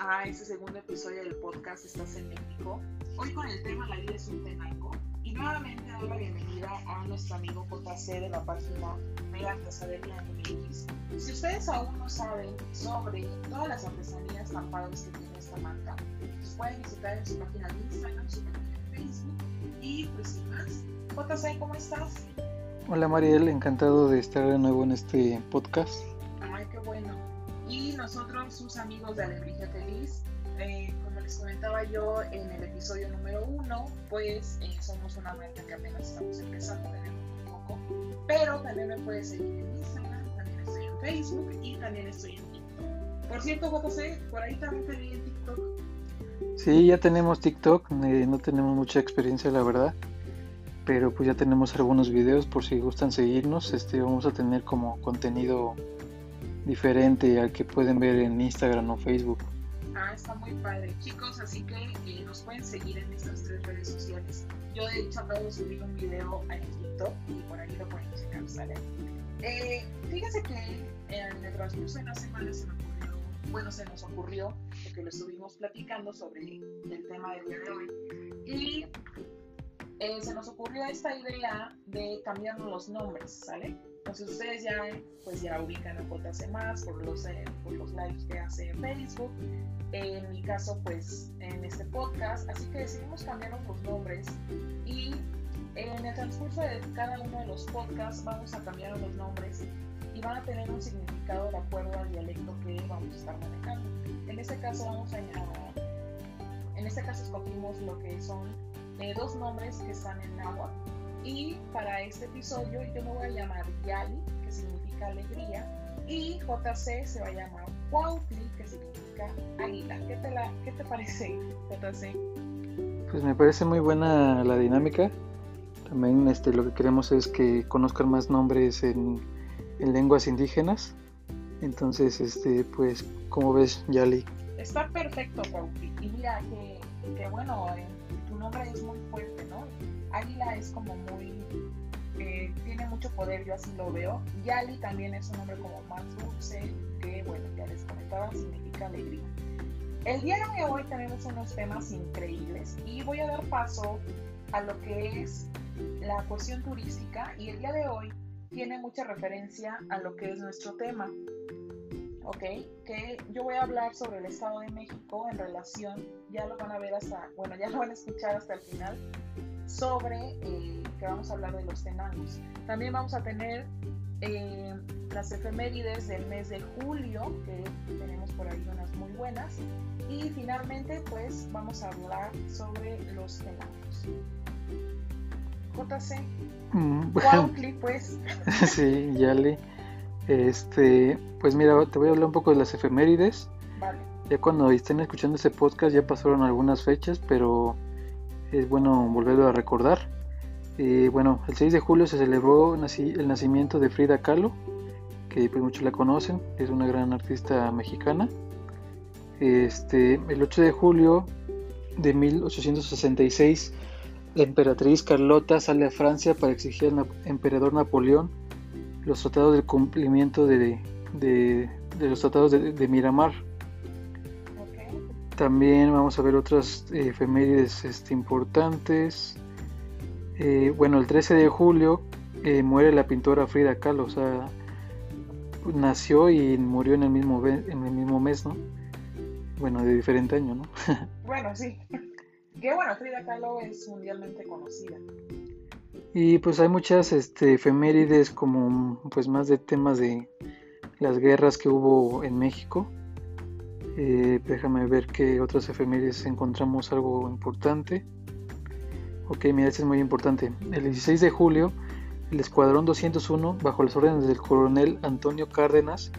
a este segundo episodio del podcast Estás en México. Hoy con el tema La vida es un tenaico. Y nuevamente doy la bienvenida a nuestro amigo JC de la página Mega Artesanería MX. Si ustedes aún no saben sobre todas las artesanías tan padres que tiene esta marca, pues pueden visitar en su página de Instagram, su página de Facebook y pues sin más. JC, ¿cómo estás? Hola Mariel, encantado de estar de nuevo en este podcast. Ay, qué bueno. Y nosotros, sus amigos de Alebrije comentaba yo en el episodio número uno, pues eh, somos una marca que apenas estamos empezando, tenemos un poco, pero también me puedes seguir en Instagram, también estoy en Facebook y también estoy en TikTok. Por cierto, JC, por ahí también te vi en TikTok. Sí, ya tenemos TikTok, eh, no tenemos mucha experiencia, la verdad, pero pues ya tenemos algunos videos por si gustan seguirnos. Este, vamos a tener como contenido diferente al que pueden ver en Instagram o Facebook. Ah, está muy padre, chicos, así que eh, nos pueden seguir en estas tres redes sociales. Yo de hecho acabo de subir un video en TikTok y por ahí lo pueden checar, ¿sale? Eh, fíjense que en el transcurso de la semana se me ocurrió, bueno, se nos ocurrió, porque lo estuvimos platicando sobre el tema del día de hoy, y eh, se nos ocurrió esta idea de cambiarnos los nombres, ¿sale? Entonces ustedes ya, pues ya ubican a JC más por los, eh, por los lives que hace en Facebook. En mi caso, pues en este podcast. Así que decidimos cambiar los nombres y en el transcurso de cada uno de los podcasts vamos a cambiar los nombres y van a tener un significado de acuerdo al dialecto que vamos a estar manejando. En este caso vamos a, en este caso escogimos lo que son eh, dos nombres que están en agua y para este episodio yo me voy a llamar Yali, que significa alegría, y JC se va a llamar Cuautli, que significa águila. ¿Qué te, la, ¿Qué te parece, JC? Pues me parece muy buena la dinámica. También este, lo que queremos es que conozcan más nombres en, en lenguas indígenas. Entonces, este, pues, ¿cómo ves, Yali? Está perfecto, Cuautli. Y mira que, que bueno, eh, tu nombre es muy fuerte, ¿no? Águila es como muy, eh, tiene mucho poder, yo así lo veo. Yali también es un nombre como más dulce, que bueno, ya les comentaba, significa alegría. El día de hoy tenemos unos temas increíbles y voy a dar paso a lo que es la cuestión turística y el día de hoy tiene mucha referencia a lo que es nuestro tema. ¿ok? Que yo voy a hablar sobre el Estado de México en relación, ya lo van a ver hasta, bueno, ya lo van a escuchar hasta el final, sobre eh, que vamos a hablar de los tenangos. También vamos a tener eh, las efemérides del mes de julio, que tenemos por ahí unas muy buenas. Y finalmente, pues vamos a hablar sobre los tenangos. JC. Mm, bueno, pues. sí, Yali. Este, pues mira, te voy a hablar un poco de las efemérides. Vale. Ya cuando estén escuchando este podcast ya pasaron algunas fechas, pero es bueno volverlo a recordar. Eh, bueno, el 6 de julio se celebró el nacimiento de Frida Kahlo, que pues muchos la conocen, es una gran artista mexicana. Este, el 8 de julio de 1866, la emperatriz Carlota sale a Francia para exigir al emperador Napoleón los tratados del cumplimiento de, los tratados de Miramar. También vamos a ver otras efemérides este, importantes. Eh, bueno, el 13 de julio eh, muere la pintora Frida Kahlo, o sea, nació y murió en el mismo, en el mismo mes, ¿no? Bueno, de diferente año, ¿no? Bueno, sí. Que bueno, Frida Kahlo es mundialmente conocida. Y pues hay muchas este, efemérides como pues más de temas de las guerras que hubo en México. Eh, déjame ver qué otras efemérides encontramos algo importante. Ok, mira, este es muy importante. El 16 de julio, el Escuadrón 201, bajo las órdenes del coronel Antonio Cárdenas,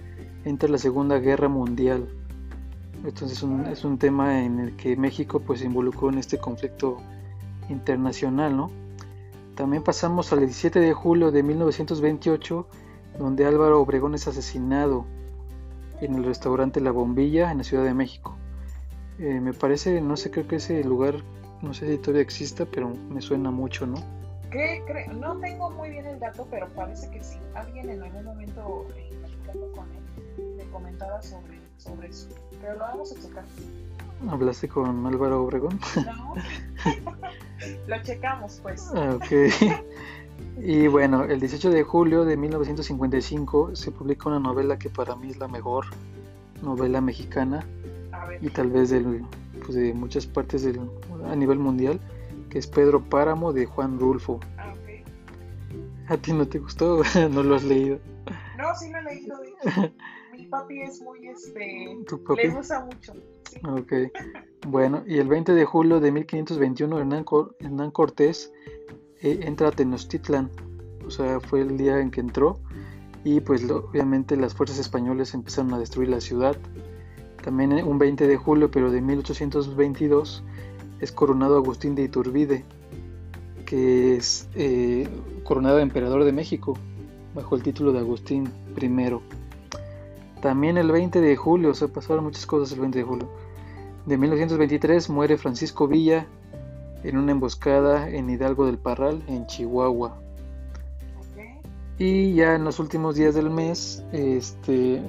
entra a la Segunda Guerra Mundial. Entonces es un, es un tema en el que México pues se involucró en este conflicto internacional, ¿no? También pasamos al 17 de julio de 1928, donde Álvaro Obregón es asesinado en el restaurante La Bombilla en la Ciudad de México. Eh, me parece, no sé, creo que ese lugar, no sé si todavía exista, pero me suena mucho, ¿no? ¿Qué cre- No tengo muy bien el dato, pero parece que sí. Alguien en algún momento eh, platicando con él me comentada sobre, sobre eso. Pero lo vamos a checar. ¿Hablaste con Álvaro Obregón? No. lo checamos, pues. Ah, ok. Y bueno, el 18 de julio de 1955 se publica una novela que para mí es la mejor novela mexicana y tal vez del, pues de muchas partes del, a nivel mundial, que es Pedro Páramo de Juan Rulfo. Ah, okay. ¿A ti no te gustó? ¿No lo has leído? No, sí lo he leído. Mi papi es muy, este, le gusta mucho. Ok. Bueno, y el 20 de julio de 1521 Hernán, Hernán Cortés entra a Tenochtitlan. O sea, fue el día en que entró y pues obviamente las fuerzas españolas empezaron a destruir la ciudad. También eh, un 20 de julio, pero de 1822, es coronado Agustín de Iturbide, que es eh, coronado emperador de México, bajo el título de Agustín I. También el 20 de julio, o sea, pasaron muchas cosas el 20 de julio. De 1923 muere Francisco Villa en una emboscada en Hidalgo del Parral, en Chihuahua. Y ya en los últimos días del mes, este,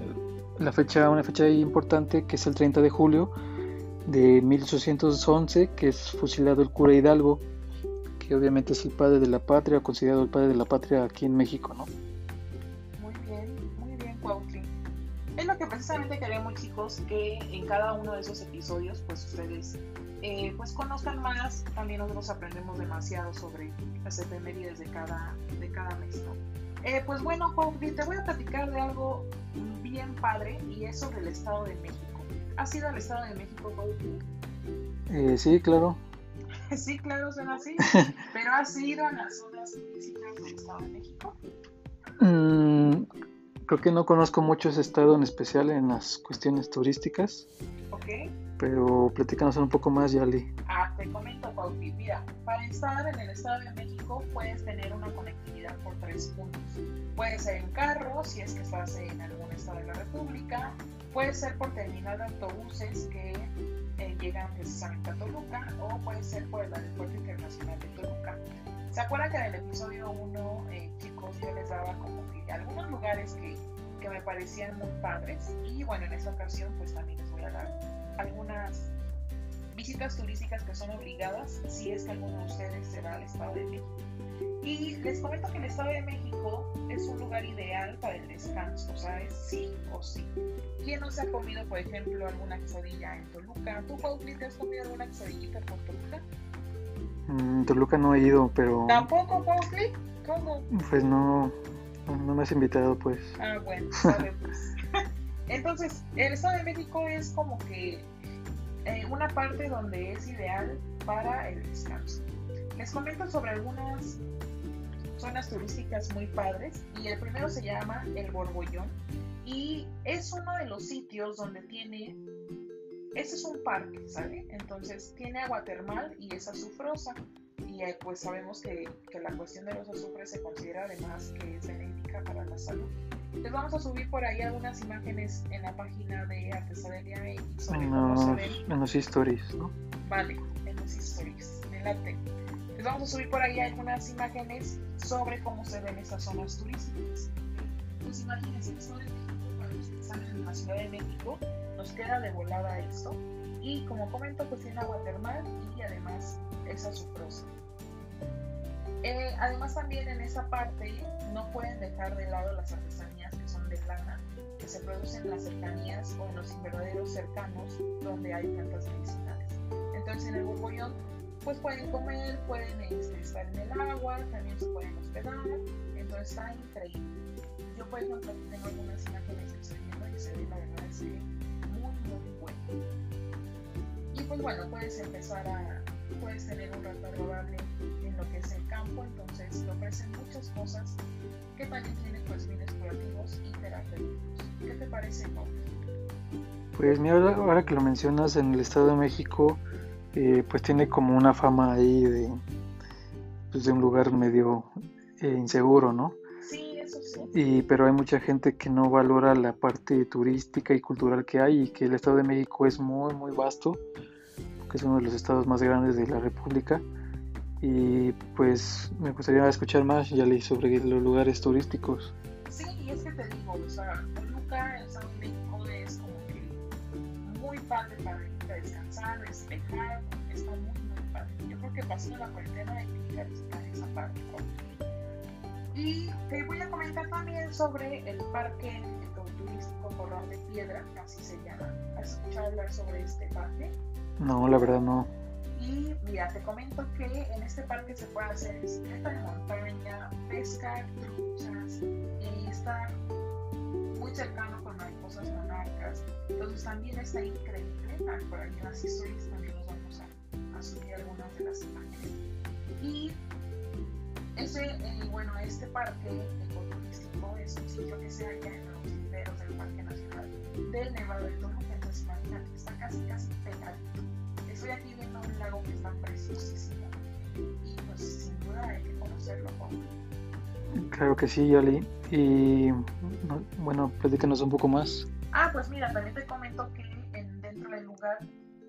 la fecha, una fecha importante que es el 30 de julio de 1811, que es fusilado el cura Hidalgo, que obviamente es el padre de la patria, considerado el padre de la patria aquí en México, ¿no? Muy bien, muy bien, Cuautli. Es lo que precisamente queremos, chicos, que en cada uno de esos episodios, pues ustedes eh, pues conozcan más. También nosotros aprendemos demasiado sobre las efemérides de cada, de cada mes, ¿no? Eh, pues bueno, Juanpi, te voy a platicar de algo bien padre y es sobre el Estado de México. ¿Has ido al Estado de México, Juanpi? Eh, sí, claro. sí, claro, suena así. Pero ¿has ido a las zonas turísticas del Estado de México? Mm, creo que no conozco mucho ese estado en especial en las cuestiones turísticas. Ok. Pero platícanos un poco más, Yali. Ah, te comento, Pauti. Mira, para estar en el Estado de México puedes tener una conectividad por tres puntos. Puede ser en carro, si es que estás en algún estado de la República. Puede ser por terminal de autobuses que eh, llegan precisamente a Toluca. O puede ser por el Aeropuerto Internacional de Toluca. ¿Se acuerdan que en el episodio 1, eh, chicos, yo les daba como que algunos lugares que, que me parecían muy padres? Y bueno, en esta ocasión pues también les voy a dar algunas visitas turísticas que son obligadas si es que alguno de ustedes se va al Estado de México. Y les comento que el Estado de México es un lugar ideal para el descanso, o sea, es sí o sí. ¿Quién no se ha comido, por ejemplo, alguna quesadilla en Toluca? ¿Tú, Pauli, te has comido alguna quesadillita por Toluca? Mm, Toluca no he ido, pero... ¿Tampoco, Pauli? ¿Cómo? Pues no, no me has invitado, pues. Ah, bueno, sabe, pues. Entonces, el Estado de México es como que eh, una parte donde es ideal para el descanso. Les comento sobre algunas zonas turísticas muy padres y el primero se llama El Borbollón y es uno de los sitios donde tiene, ese es un parque, ¿sale? Entonces tiene agua termal y es azufrosa y eh, pues sabemos que, que la cuestión de los azufres se considera además que es benéfica para la salud. Les vamos a subir por ahí algunas imágenes en la página de Artesanería X sobre cómo se ven. En los stories, ¿no? Vale, en los stories, en la Les vamos a subir por ahí algunas imágenes sobre cómo se ven esas zonas turísticas. Pues imagínense, esto de Están en la Ciudad de México, nos queda de volada esto. Y como comento, pues tiene agua termal y además es azufrosa. Eh, además también en esa parte no pueden dejar de lado las artesanías que son de lana, que se producen en las cercanías o en los invernaderos cercanos donde hay plantas medicinales. Entonces en el borbollón pues pueden comer, pueden este, estar en el agua, también se pueden hospedar, entonces está increíble. Yo por ejemplo tengo algunas imágenes que estoy viendo y se ve la verdad es que muy muy bueno. Y pues bueno, puedes empezar a, puedes tener un rato agradable en lo que es el campo, entonces te ofrecen muchas cosas que también tienen pues fines curativos y terapéuticos. ¿Qué te parece, Pau? Pues mira, ahora que lo mencionas, en el Estado de México, eh, pues tiene como una fama ahí de, pues de un lugar medio eh, inseguro, ¿no? Y, pero hay mucha gente que no valora la parte turística y cultural que hay y que el Estado de México es muy, muy vasto que es uno de los estados más grandes de la República. Y pues me gustaría escuchar más, ya sobre los lugares turísticos. Sí, y es que te digo, o sea, Toluca, el Estado de México padre para ir a descansar, despejar, está muy, muy padre. Yo creo que pasando la cuarentena hay que visitar esa parte. Y te voy a comentar también sobre el parque turístico Corral de Piedra, así se llama. ¿Has escuchado hablar sobre este parque? No, la verdad no. Y mira, te comento que en este parque se puede hacer bicicleta de montaña, pescar truchas, y está muy cercano con mariposas monarcas. Entonces también está increíble. Por ahí en las historias también nos vamos a, a subir algunas de las imágenes. Y ese, eh, bueno, este parque ecoturístico es un sitio que se halla en los linderos del Parque Nacional del Nevado de Toluca. Entonces imagínate, está casi, casi pegadito estoy aquí viendo un lago que está preciosísimo y pues sin duda hay que conocerlo. Claro que sí, Yali. Y bueno, platícanos un poco más. Ah, pues mira, también te comento que en, dentro del lugar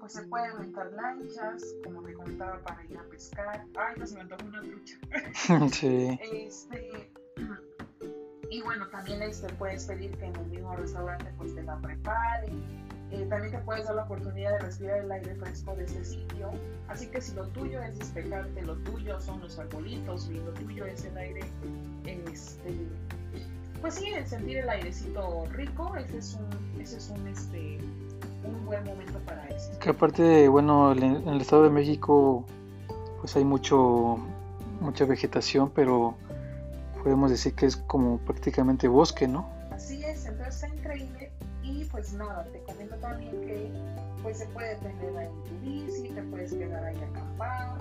pues se pueden rentar lanchas, como te comentaba, para ir a pescar. Ay, no se me antoja una trucha. sí. Este, y bueno, también este, puedes pedir que en el mismo restaurante pues te la preparen eh, también te puedes dar la oportunidad de respirar el aire fresco de ese sitio. Así que si lo tuyo es despejarte, lo tuyo son los arbolitos y lo tuyo es el aire, este, pues sí, sentir el airecito rico, ese es un, ese es un, este, un buen momento para eso. Que aparte, bueno, en el Estado de México, pues hay mucho, mucha vegetación, pero podemos decir que es como prácticamente bosque, ¿no? Así es, entonces está increíble y pues nada, te comento también que pues se puede tener ahí tu bici, te puedes quedar ahí a acampar,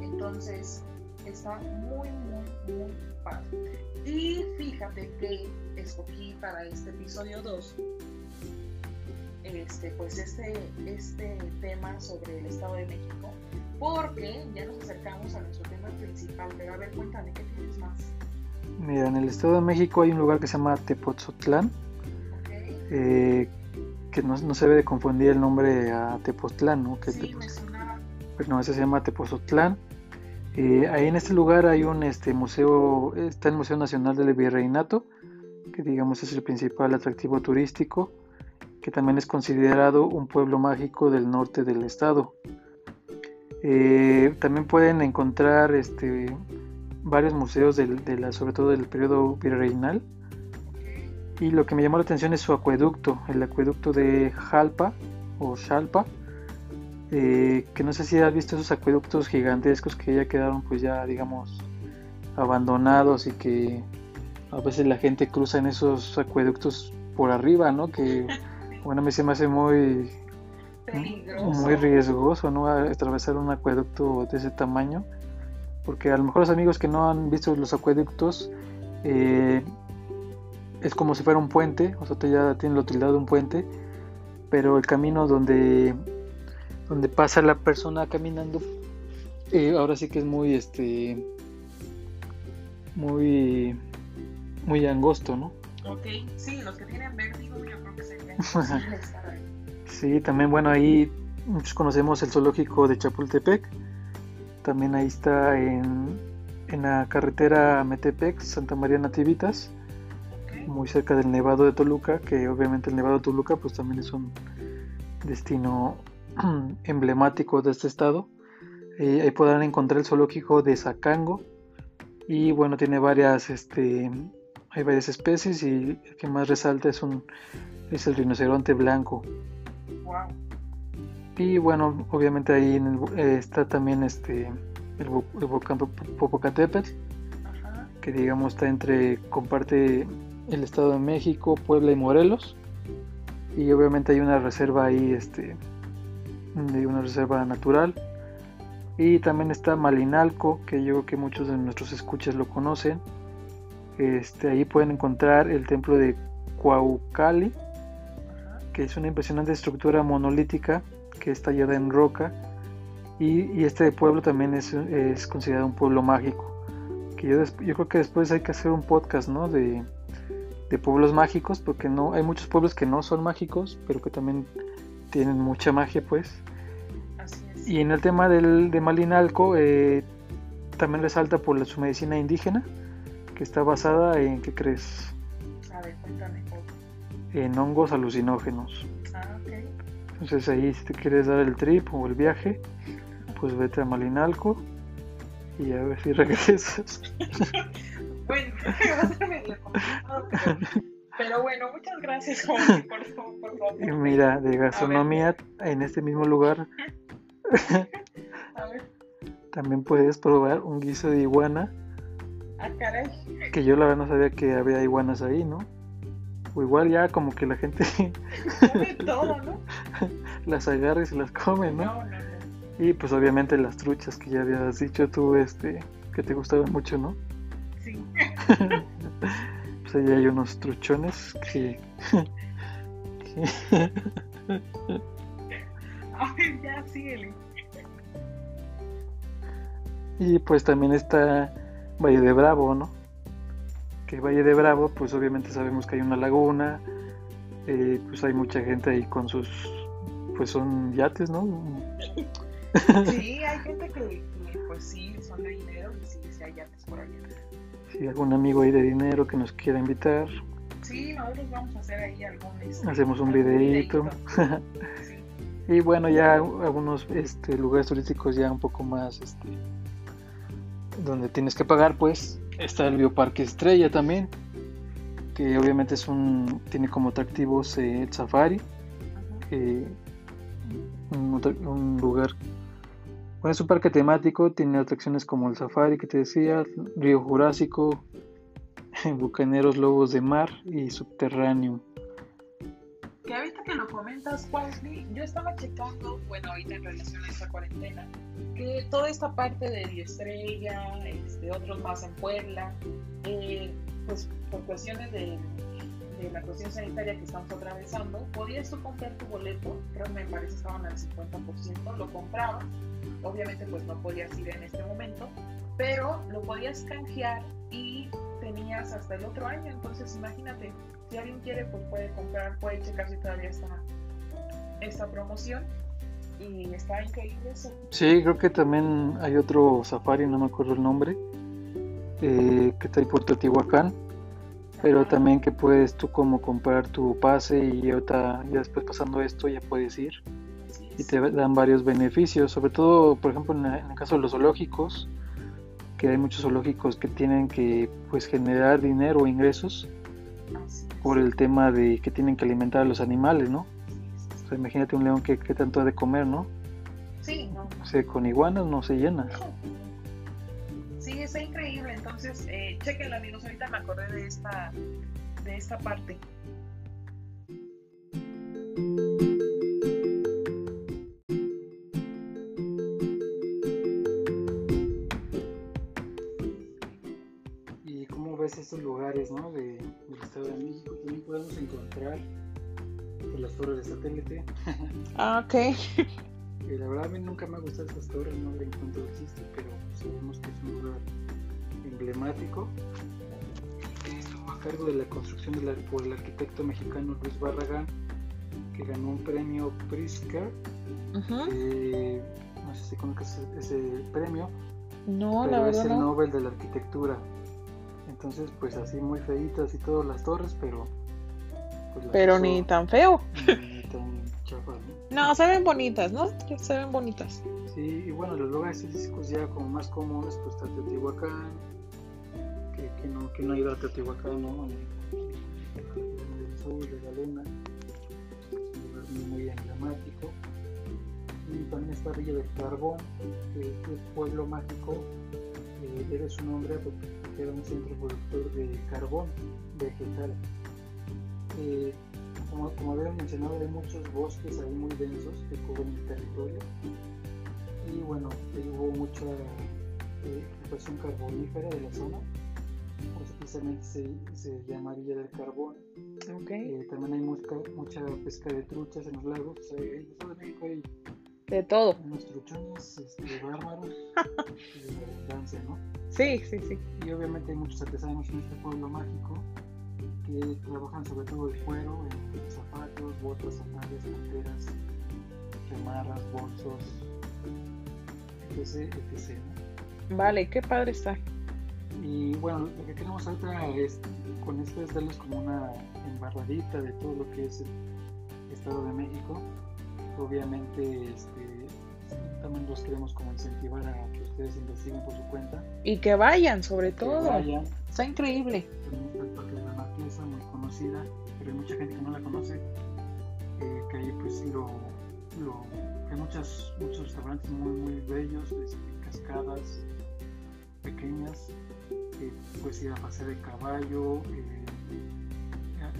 entonces está muy, muy, muy padre. Y fíjate que escogí para este episodio 2 este, pues este, este tema sobre el Estado de México, porque ya nos acercamos a nuestro tema principal, pero a ver, cuéntame, ¿qué tienes más? Mira, en el Estado de México hay un lugar que se llama Tepoztlán, eh, que no, se debe de confundir el nombre a Tepoztlán, ¿no? Que sí, Pero no, ese se llama Tepoztlán. Eh, ahí en este lugar hay un este, museo, está el Museo Nacional del Virreinato, que digamos es el principal atractivo turístico, que también es considerado un pueblo mágico del norte del estado. Eh, también pueden encontrar este, varios museos de la, sobre todo del periodo virreinal, y lo que me llamó la atención es su acueducto, el acueducto de Jalpa o Xalpa, eh, que no sé si has visto esos acueductos gigantescos que ya quedaron pues ya digamos abandonados y que a veces la gente cruza en esos acueductos por arriba, ¿no? Que bueno, a mí se me hace muy muy riesgoso, ¿no? Atravesar un acueducto de ese tamaño, porque a lo mejor los amigos que no han visto los acueductos eh, es como si fuera un puente, o sea, ya tiene la utilidad de un puente, pero el camino donde, donde pasa la persona caminando, eh, ahora sí que es muy, este, muy, muy angosto, ¿no? Ok, sí, los que tienen vértigo yo creo que sería Sí, también, bueno, ahí muchos conocemos el zoológico de Chapultepec, también ahí está en, en la carretera Metepec, Santa María Nativitas, muy cerca del Nevado de Toluca, que obviamente el Nevado de Toluca pues también es un destino emblemático de este estado. Eh, ahí podrán encontrar el zoológico de Zacango. Y bueno, tiene varias, este, hay varias especies y el que más resalta es, un, es el rinoceronte blanco. Y bueno, obviamente ahí eh, está también este, el, volcán Popocatépetl, que digamos está entre, comparte el Estado de México, Puebla y Morelos. Y obviamente hay una reserva ahí, este, de una reserva natural. Y también está Malinalco, que yo creo que muchos de nuestros escuchas lo conocen. Este, ahí pueden encontrar el templo de Cuaucali, que es una impresionante estructura monolítica que está tallada en roca. Y, este pueblo también es, es, considerado un pueblo mágico. Que yo, yo creo que después hay que hacer un podcast, ¿no? De, de pueblos mágicos, porque no hay muchos pueblos que no son mágicos, pero que también tienen mucha magia, pues. Y en el tema del, de Malinalco, eh, también resalta por su medicina indígena, que está basada en, ¿qué crees? A ver, cuéntame En hongos alucinógenos. Ah, ok. Entonces ahí si te quieres dar el trip o el viaje, pues vete a Malinalco y a ver si regresas. bueno, pero, pero bueno, muchas gracias por, por, por, Y mira, de gastronomía en este mismo lugar también puedes probar un guiso de iguana. Ah, caray. Que yo la verdad no sabía que había iguanas ahí, ¿no? O igual ya como que la gente come todo, ¿no? las agarra y se las come, ¿no? No, no, no. Y pues obviamente las truchas que ya habías dicho tú, este, que te gustaban mucho, ¿no? Sí. pues ahí hay unos truchones que... A ver, ya, síguele. Y pues también está Valle de Bravo, ¿no? Que Valle de Bravo, pues obviamente sabemos que hay una laguna, eh, pues hay mucha gente ahí con sus, pues son yates, ¿no? Sí, hay gente que, pues sí, son de dinero y sí, sí hay yates por allá. Si algún amigo ahí de dinero que nos quiera invitar. Sí, nosotros vamos a hacer ahí algún... Este, Hacemos un videíto. sí. Y bueno, ya algunos este, lugares turísticos ya un poco más, este, donde tienes que pagar, pues está el Bioparque Estrella también, que obviamente es un, tiene como atractivos eh, el safari, un, lugar, bueno, es un parque temático, tiene atracciones como el safari que te decía, Río Jurásico, Bucaneros Lobos de Mar y Subterráneo ahorita que lo comentas, Wesley, yo estaba checando, bueno, ahorita en relación a esta cuarentena, que toda esta parte de Estrella, este, otros más en Puebla, eh, pues por cuestiones de, de, la cuestión sanitaria que estamos atravesando, podías tú comprar tu boleto, creo que me parece estaban al 50%, lo comprabas, obviamente pues no podías ir en este momento, pero lo podías canjear y tenías hasta el otro año, entonces imagínate, si alguien quiere, pues puede comprar, puede checar si todavía está esta promoción. Y está increíble eso. Sí, creo que también hay otro safari, no me acuerdo el nombre, eh, que está ahí por Teotihuacán. Pero también que puedes tú como comprar tu pase y ahorita, ya después pasando esto ya puedes ir. Y te dan varios beneficios, sobre todo, por ejemplo, en, el caso de los zoológicos, que hay muchos zoológicos que tienen que pues generar dinero o ingresos por el tema de que tienen que alimentar a los animales, ¿no? O sea, imagínate un león que, que, tanto ha de comer, ¿no? Sí, no. O sea, con iguanas no se llena. Sí, está increíble. Entonces, eh, chequenla, amigos. Ahorita me acordé de esta, de esta parte. De satélite. Ah, ok. Y la verdad a mí nunca me han gustado estas torres, no le encuentro el chiste, pero sabemos que es un lugar emblemático. Estuvo a cargo de la construcción de la, por el arquitecto mexicano Luis Barragán, que ganó un premio Pritzker. Uh -huh. eh, no sé si conoces ese, ese premio. No, pero la es el no. Nobel de la Arquitectura. Entonces, pues así muy feitas y todas las torres, pero. Pues, Pero ni tan feo. ni tan chafas, ¿no? No, se ven bonitas, ¿no? Se ven bonitas. Sí, y bueno, los lugares turísticos ya como más comunes, pues está Teotihuacán, que, que, no, que no a Teotihuacán, ¿no? El sur de la luna, un lugar muy, emblemático. Y también está Villa del Carbón, que es pueblo mágico, eh, debe su nombre porque era un centro productor de carbón vegetal. Eh, como, como había mencionado, hay muchos bosques ahí muy densos que cubren el territorio. Y bueno, ahí hubo mucha eh, carbonífera de la zona. Por eso precisamente se, se llama Villa del Carbón. Eh, también hay mucha, mucha pesca de truchas en los lagos. O sea, en el Estado de México hay De todo. unos truchones este, bárbaros de abundancia, ¿no? Sí, sí, sí. Y obviamente hay muchos artesanos en este pueblo mágico trabajan sobre todo el cuero en zapatos, botas, sandalias, carteras, chamarras, bolsos, etc. etc. Vale, qué padre está. Y bueno, lo que queremos ahorita es, con esto es darles como una embarradita de todo lo que es el Estado de México. obviamente este, también los queremos como incentivar a que ustedes investiguen por su cuenta. Y que vayan, sobre que todo. vayan. Está increíble. Conocida, pero hay mucha gente que no la conoce, eh, que ahí pues sí lo, lo- hay muchas, muchos restaurantes muy, muy bellos, desde cascadas pequeñas, eh, pues ir a pasear de caballo, eh,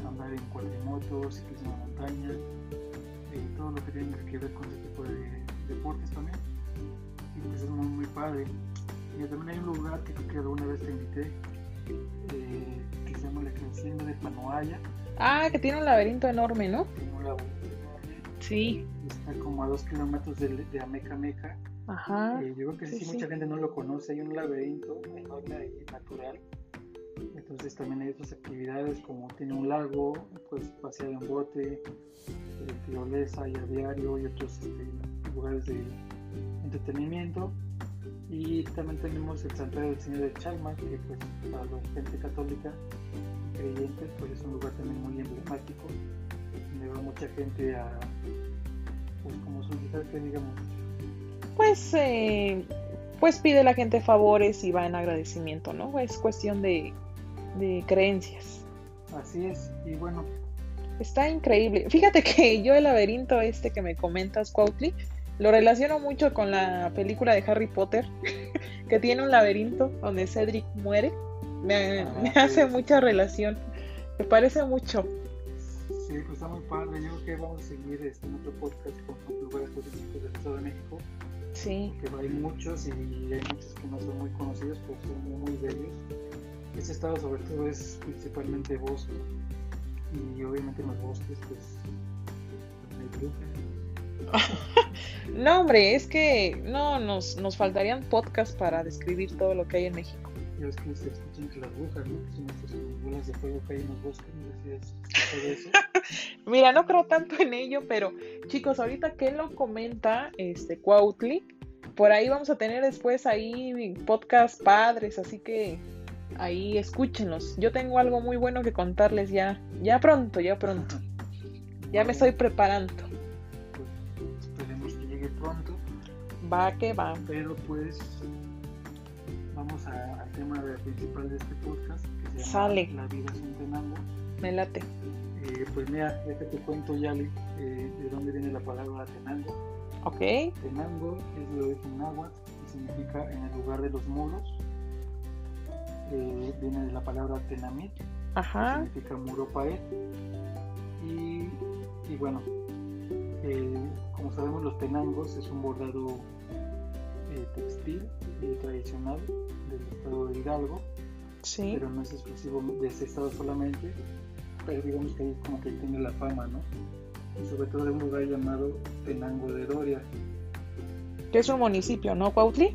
andar en cuatrimoto, ciclismo de montaña, eh, todo lo que tiene que ver con ese tipo de deportes también. Y pues es muy, muy padre. Y también hay un lugar que creo que alguna vez te invité, Crecienda de Panoaya. Ah, que tiene un laberinto enorme, ¿no? Tiene un laberinto enorme, Sí. Está como a dos kilómetros de, de Ameca Meca. Ajá. Eh, yo creo que sí, sí, sí. mucha gente no lo conoce. Hay un laberinto enorme y natural. Entonces también hay otras actividades como tiene un lago, pues pasear en bote, eh, tirolesa y aviario y otros este, lugares de entretenimiento. Y también tenemos el Santuario del Señor de Chalma, que pues para la gente católica y creyente pues es un lugar también muy emblemático, donde va mucha gente a pues como solicitar que digamos Pues, eh, pues pide la gente favores y va en agradecimiento, ¿no? Es cuestión de, de creencias. así es y bueno Está increíble. Fíjate que yo el laberinto este que me comentas, Cuautli, lo relaciono mucho con la película de Harry Potter, que tiene un laberinto donde Cedric muere. Me, Ah, me hace mucha relación. Me parece mucho. Sí, pues está muy padre. Yo creo que vamos a seguir este, otro podcast con los lugares turísticos del Estado de México, Sí. que hay muchos y hay muchos que no son muy conocidos, pero son muy, muy bellos. Este estado sobre todo es principalmente bosque y obviamente en los bosques pues hay brujas. No, hombre, es que no, nos, nos faltarían podcasts para describir todo lo que hay en México. Ya ves que se escuchan que las brujas, ¿no? Que son estas bolas de fuego que hay en los bosques, no sé si eso. Mira, no creo tanto en ello, pero chicos, ahorita que lo comenta este Cuautli, por ahí vamos a tener después ahí podcast padres, así que ahí escúchenlos. Yo tengo algo muy bueno que contarles ya, ya pronto, ya pronto. Ya me estoy preparando. Pues esperemos que llegue pronto. Va que va. Pero pues vamos a- al tema de- principal de este podcast que se llama Sale. La vida es un tenango. Me late. Eh, pues mira, que te cuento Yali eh, de dónde viene la palabra tenango. Ok. Tenango es de origen náhuatl y significa en el lugar de los muros. Eh, viene de la palabra tenamit, que significa muro pared. Y, y bueno, eh, como sabemos los tenangos es un bordado eh, textil eh, tradicional del estado de Hidalgo, Sí. pero no es exclusivo de ese estado solamente, pero digamos que ahí como que tiene la fama, ¿no? Y sobre todo de un lugar llamado Tenango de Doria. Que es un municipio, ¿no, Cuautli?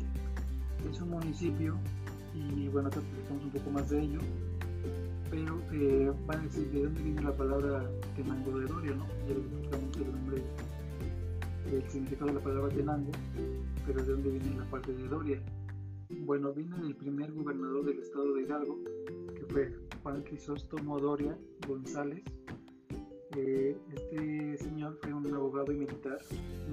Es un municipio y bueno, te explicamos un poco más de ello, pero eh, van a decir de dónde viene la palabra Tenango de Doria, ¿no? Ya les explicamos el nombre, el significado de la palabra Tenango, pero de dónde viene la parte de Doria. Bueno, viene del primer gobernador del estado de Hidalgo, que fue Juan Crisóstomo Doria González. Eh, este señor fue un abogado y militar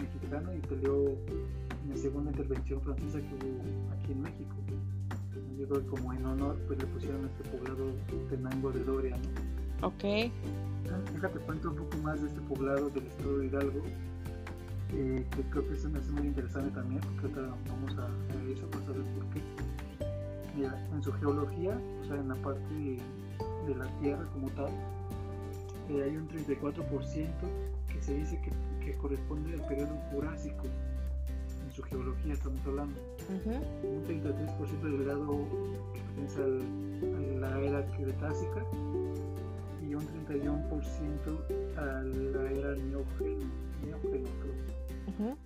mexicano y peleó en la segunda intervención francesa que hubo aquí en México. Yo creo que como en honor pues le pusieron este poblado Tenango de Doria, ¿no? Ok. Déjate cuento un poco más de este poblado del estado de Hidalgo, eh, que creo que se me hace muy interesante también, porque ahorita vamos a, a eso para saber por qué. Mira, en su geología, o sea, en la parte de, de la Tierra como tal, eh, hay un 34% que se dice que, que corresponde al periodo Jurásico. En su geología estamos hablando. Ujú. Un 33% del grado que pertenece a la era Cretácica y un 31% a la era. Neógeno, creo. Ujú.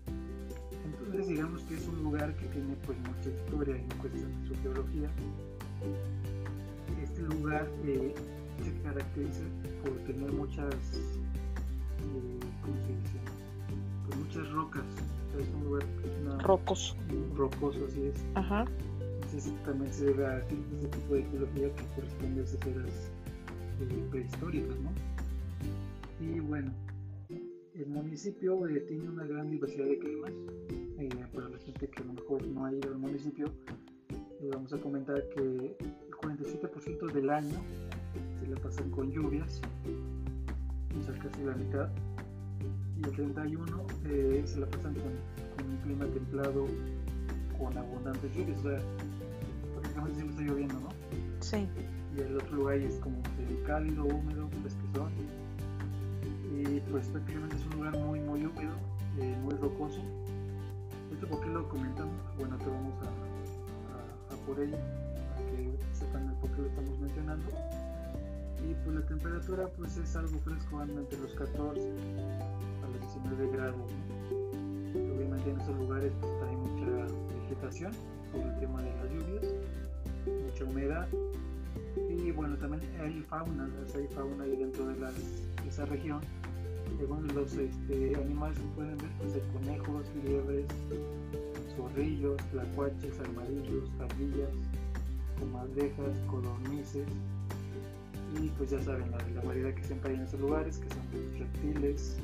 Entonces digamos que es un lugar que tiene pues mucha historia en cuestión de su geología. Este lugar eh, se caracteriza por tener muchas, eh, ¿cómo se dice? Pues muchas rocas. Es un lugar una- Rocos. rocoso, así es. Ajá. Entonces también se debe a ese tipo de geología que corresponde a esas eras eh, prehistóricas, ¿no? Y bueno, El municipio eh, tiene una gran diversidad de climas. Eh, para la gente que a lo mejor no ha ido al municipio, le vamos a comentar que el 47% del año se la pasan con lluvias, o casi la mitad, y el 31 eh, se la pasan con, un clima templado con abundantes lluvias, o sea, prácticamente siempre está lloviendo, ¿no? Sí. El otro lugar es como cálido, húmedo, fresquezón y pues prácticamente es un lugar muy muy húmedo, eh, muy rocoso. ¿Esto por qué lo comentamos? Bueno, te vamos a, por ello, para que sepan por qué lo estamos mencionando. Y pues la temperatura pues es algo fresco, anda entre los 14 a los 19 grados. Obviamente en esos lugares pues, hay mucha vegetación por el tema de las lluvias, mucha humedad y bueno también hay fauna, hay fauna ahí dentro de, las, esa región según los este, animales que pueden ver, pues hay conejos, liebres, zorrillos, tlacuaches, armadillos, ardillas, comadrejas, codornices y pues ya saben la, variedad que siempre hay en esos lugares, que son reptiles,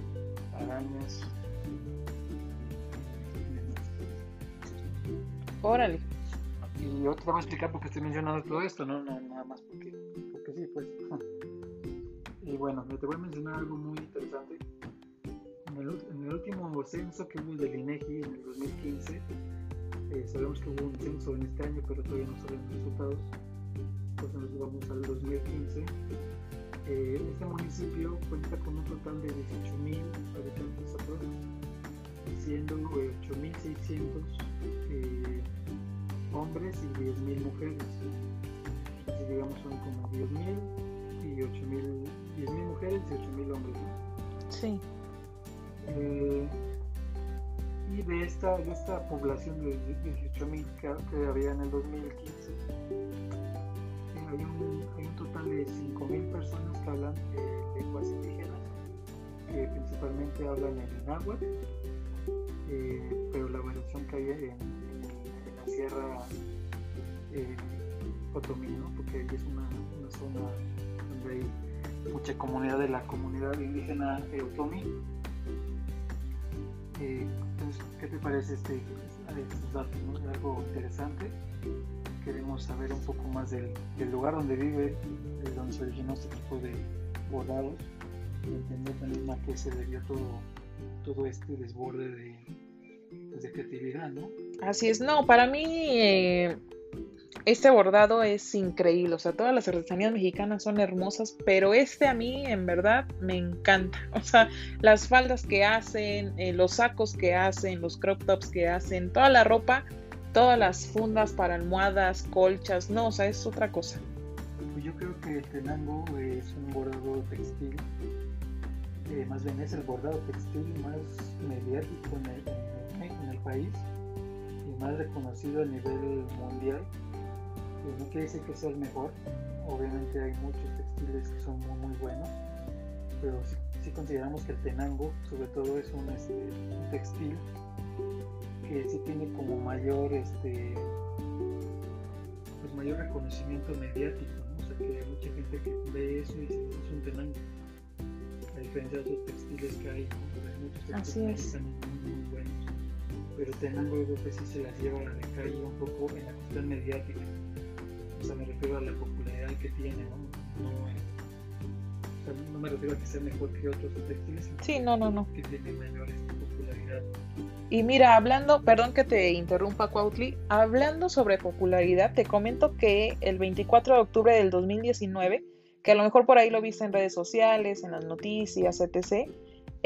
arañas. Órale. Y yo te voy a explicar por qué estoy mencionando todo esto, no, no nada más porque, porque sí, pues. Y bueno, te voy a mencionar algo muy interesante. En el, último censo que hubo del INEGI en el 2015, eh, sabemos que hubo un censo en este año, pero todavía no sabemos los resultados. Entonces nos vamos al 2015. Eh, este municipio cuenta con un total de 18.000 habitantes aproximadamente, siendo 8.600 eh, hombres y 10.000 mujeres. Digamos son como 10.000 y 8.000 10.000 mujeres y 8.000 hombres. Sí. Eh, y de esta, de esta población de 18.000 que, que, había en el 2015, eh, hay, un, hay, un, total de 5.000 personas que hablan eh, lenguas indígenas, que principalmente hablan el náhuatl, eh, pero la variación que hay en, en, en la sierra eh, Otomí, ¿no? porque ahí es una, zona donde hay mucha comunidad de la comunidad indígena. Eh, entonces, ¿qué te parece este, estos datos? ¿no? algo interesante. Queremos saber un poco más del, lugar donde vive, de donde se originó este tipo de bordados, y entender también a qué se debió todo, todo este desborde de, de creatividad, ¿no? Así es, no, para mí eh, este bordado es increíble, o sea, todas las artesanías mexicanas son hermosas, pero este a mí en verdad me encanta, o sea, las faldas que hacen, eh, los sacos que hacen, los crop tops que hacen, toda la ropa, todas las fundas para almohadas, colchas, no, o sea, es otra cosa. Pues yo creo que el tenango es un bordado textil, eh, más bien es el bordado textil más mediático en el, en el país y más reconocido a nivel mundial no quiere decir que sea el mejor, obviamente hay muchos textiles que son muy, muy buenos, pero si, consideramos que el tenango sobre todo es un, este, textil que sí tiene como mayor este pues mayor reconocimiento mediático, o sea que hay mucha gente que ve eso y dice es un tenango a diferencia de otros textiles que hay, hay muchos textiles muy buenos pero tenango yo creo que sí se las lleva a la calle un poco en la cuestión mediática o sea, me refiero a la popularidad que tiene, ¿no? No, me refiero a que sea mejor que otros textiles, sí, no, no, no. que tiene mayor popularidad. Y mira, hablando, perdón que te interrumpa, Cuautli, hablando sobre popularidad, te comento que el 24 de octubre del 2019, que a lo mejor por ahí lo viste en redes sociales, en las noticias, etc.,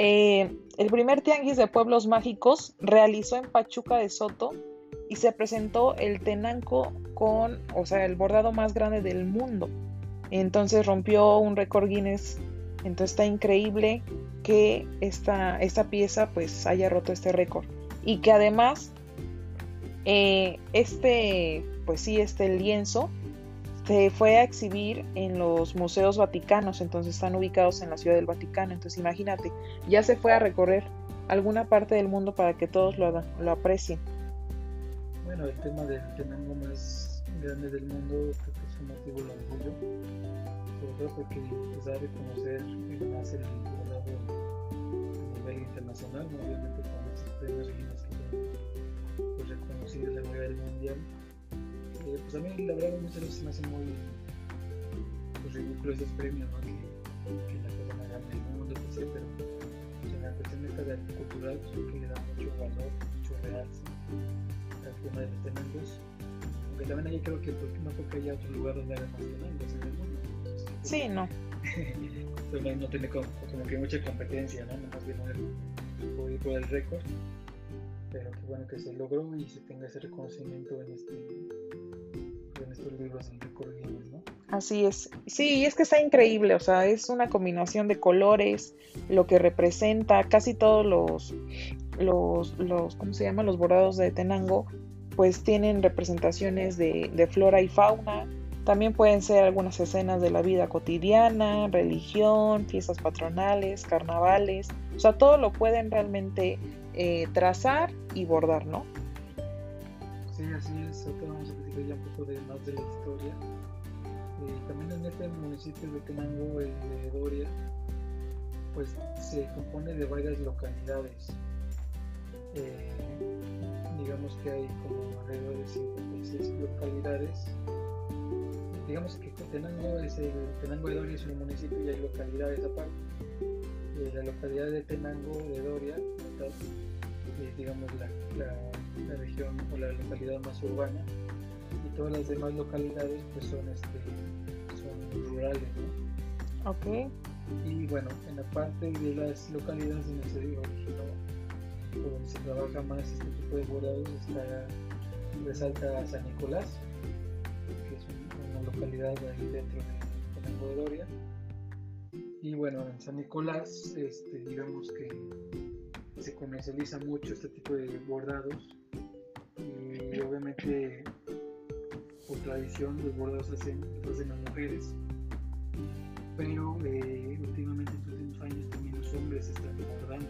eh, el primer tianguis de pueblos mágicos realizó en Pachuca de Soto y se presentó el tenanco con, o sea, el bordado más grande del mundo. Entonces rompió un récord Guinness. Entonces está increíble que esta, esta pieza pues haya roto este récord. Y que además eh, este, pues sí, este lienzo se fue a exhibir en los museos vaticanos, entonces están ubicados en la ciudad del Vaticano. Entonces imagínate, ya se fue a recorrer alguna parte del mundo para que todos lo, lo aprecien bueno, el tema del tenango más grande del mundo creo que es un motivo de orgullo, sobre todo porque se sabe conocer más el volado a nivel internacional, obviamente con estos premios que son pues, reconocidos a nivel mundial. Eh, pues a mí la verdad muchas veces me hace muy pues, ridículo esos premios, ¿no? que, que la persona gane el mundo, etc. Pero pues, en la cuestión de esta cultural pues, creo que le da mucho valor, mucho realce al tema de los tenangos. Aunque también ahí creo que porque no porque haya otro lugar donde haya más tenangos en el mundo. Sí, no. pues no, no tiene como, como, que mucha competencia, ¿no? Más bien no ir por el récord. Pero qué bueno que se logró y se tenga ese reconocimiento en, este, en estos libros del récord Guinness, ¿no? Así es. Sí, es que está increíble, o sea, es una combinación de colores, lo que representa casi todos los, los, los ¿cómo se llama? Los bordados de Tenango, pues tienen representaciones de, de flora y fauna, también pueden ser algunas escenas de la vida cotidiana, religión, fiestas patronales, carnavales. O sea, todo lo pueden realmente eh, trazar y bordar, ¿no? Sí, así es. Ya un poco de, más de la historia. Eh, también en este municipio de Tenango, el de Doria, pues se compone de varias localidades. Eh, digamos que hay como alrededor de 56 localidades digamos que Tenango, es el, Tenango de Doria es un municipio y hay localidades aparte. Eh, la localidad de Tenango de Doria, digamos la, la, región o la localidad más urbana, todas las demás localidades pues son, este, son rurales. ¿no? Ok. Y bueno, en la parte de las localidades donde se originó, donde se trabaja más este tipo de bordados, está, resalta San Nicolás, localidad ahí dentro de, de Doria. Y bueno, en San Nicolás, este, digamos que se comercializa mucho este tipo de bordados y obviamente por tradición los bordados hacen, los hacen las mujeres. Pero eh, últimamente en los últimos años también los hombres están bordando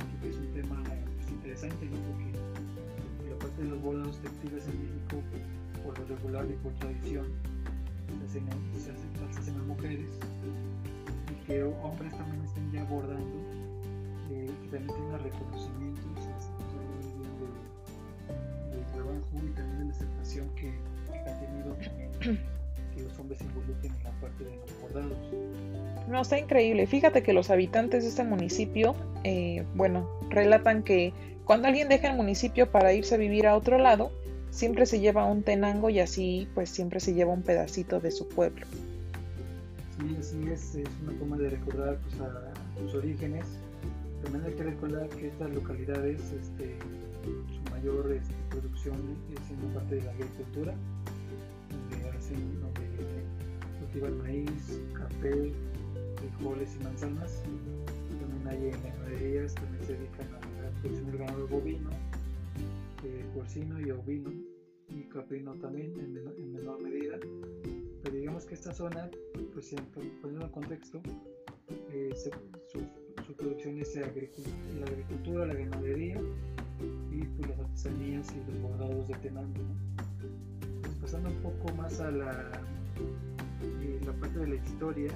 así que es un tema pues, interesante ¿no? porque la parte de los bordados textiles en México por lo regular y por tradición se hacen, se hacen, se las mujeres. Y que hombres también estén ya abordando eh, que también tengan reconocimientos de, trabajo y también de la aceptación que, que ha tenido que los hombres se involucren en la parte de los bordados. No, está increíble. Fíjate que los habitantes de este municipio, eh, bueno, relatan que cuando alguien deja el municipio para irse a vivir a otro lado, siempre se lleva un tenango y así pues siempre se lleva un pedacito de su pueblo. Sí, así es, es una forma de recordar pues, a sus orígenes. También hay que recordar que estas localidades, este, mayor este, producción es en parte de la agricultura, donde, hacen, donde cultivan maíz, café, frijoles y manzanas. También hay en ganaderías, también se dedican a la producción del ganado bovino, eh, porcino y ovino y caprino también en menor, en menor, medida. Pero digamos que esta zona, pues poniendo en contexto, eh, se, su, su, producción es la agricultura, la ganadería y pues, las artesanías y los bordados de Tenango. Pues, pasando un poco más a la, eh, la parte de la historia,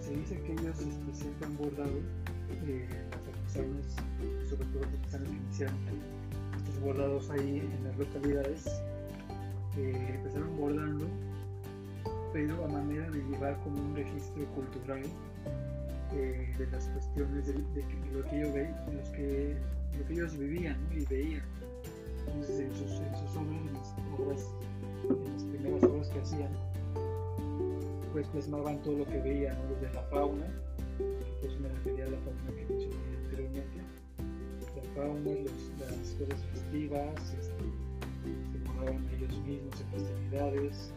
se dice que ellos este, siempre han bordado eh, las artesanas, sobre todo las artesanas que iniciaron bordados ahí en las localidades que empezaron bordando, pero a manera de llevar como un registro cultural eh, de las cuestiones de, lo, que ellos ve, de los que, lo que ellos vivían y veían. Entonces, en sus, obras, en las, primeras obras que hacían, pues plasmaban todo lo que veían, ¿no? desde la fauna, que pues me refería a la fauna que mencioné anteriormente, fauna, los, las cosas festivas, este, se borraban ellos mismos en festividades,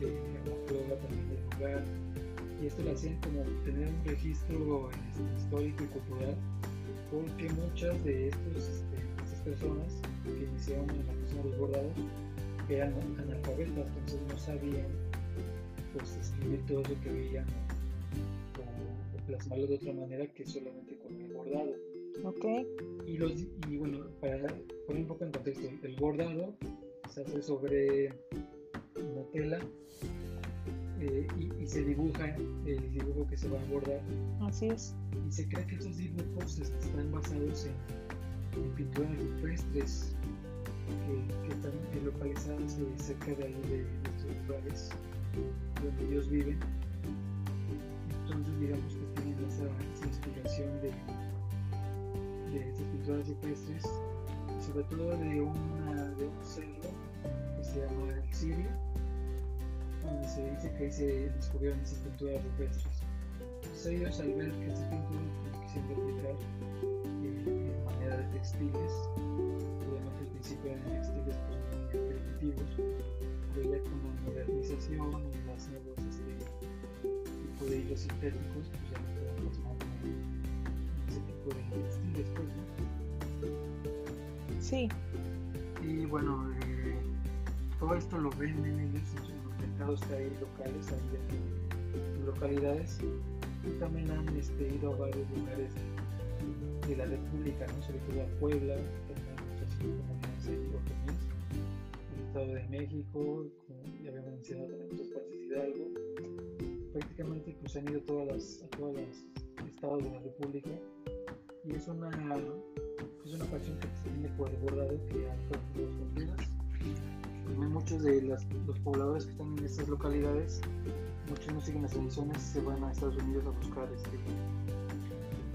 eh, la flora también del lugar, y esto lo hacían como tener un registro este, histórico y cultural, porque muchas de, estos, este, estas personas que iniciaron en la cuestión de los bordados eran analfabetas, entonces no sabían pues, escribir todo lo que veían o, o plasmarlo de otra manera que solamente con el bordado. Okay. Y, los, y bueno, para poner un poco en contexto, el bordado se hace sobre una tela eh, y, se dibuja el dibujo que se va a bordar. Así es. Y se cree que estos dibujos están basados en, pinturas rupestres que, están localizadas cerca de de nuestros lugares donde ellos viven. Entonces digamos que tienen esa, inspiración de, de estas pinturas rupestres, sobre todo de, una, de un cerro que se llama el Sirio donde se dice que ahí se descubrieron esas pinturas rupestres. Entonces ellos al ver que estas pinturas pues, quisieron replicar eh, de manera de textiles, obviamente al principio eran textiles pues, muy primitivos, pero ya con la modernización y los nuevos este, tipo de hilos sintéticos, pues ya pueden plasmar en ese tipo de textiles, pues, ¿no? Sí. Y bueno, eh, todo esto lo venden ellos en sus mercados que hay locales, hay en localidades, y también han este, ido a varios lugares de, la República, ¿no? sobre todo a Puebla, muchas el Estado de México, como ya habíamos mencionado también muchas partes de Hidalgo, prácticamente pues han ido todas las, a todos los estados de la República y es una, es una pasión que se tiene por el bordado que han todas las fronteras muchos de los pobladores que están en estas localidades, muchos no siguen las tradiciones, se van a Estados Unidos a buscar este,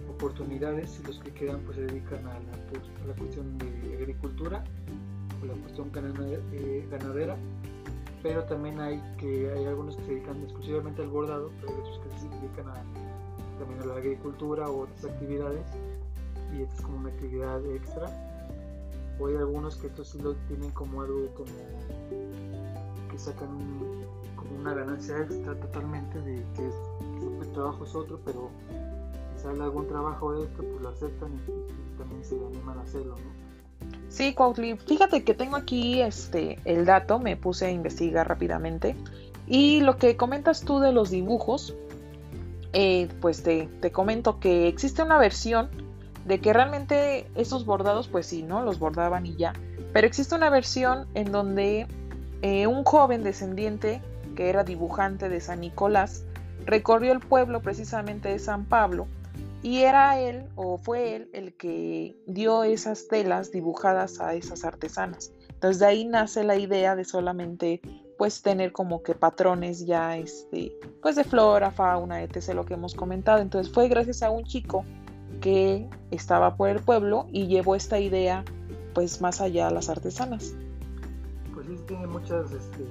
oportunidades y los que quedan pues se dedican a la, pues, cuestión de agricultura o la cuestión eh, ganadera, pero también hay que hay algunos que se dedican exclusivamente al bordado, pero hay otros que se dedican también a la agricultura o otras actividades y esto es como una actividad extra o hay algunos que estos sí lo tienen como algo como que sacan como una ganancia extra totalmente de que su trabajo es otro pero si sale algún trabajo esto pues lo aceptan y, también se animan a hacerlo ¿no? Sí, Cuautli, fíjate que tengo aquí este el dato, me puse a investigar rápidamente y lo que comentas tú de los dibujos, eh, pues te, te comento que existe una versión de que realmente esos bordados, pues sí, ¿no? Los bordaban y ya. Pero existe una versión en donde eh, un joven descendiente, que era dibujante de San Nicolás, recorrió el pueblo precisamente de San Pablo y era él o fue él el que dio esas telas dibujadas a esas artesanas. Entonces de ahí nace la idea de solamente pues tener como que patrones ya este pues de flora, fauna, etc. lo que hemos comentado. Entonces fue gracias a un chico que estaba por el pueblo y llevó esta idea pues más allá a las artesanas. Pues sí, tiene muchas este,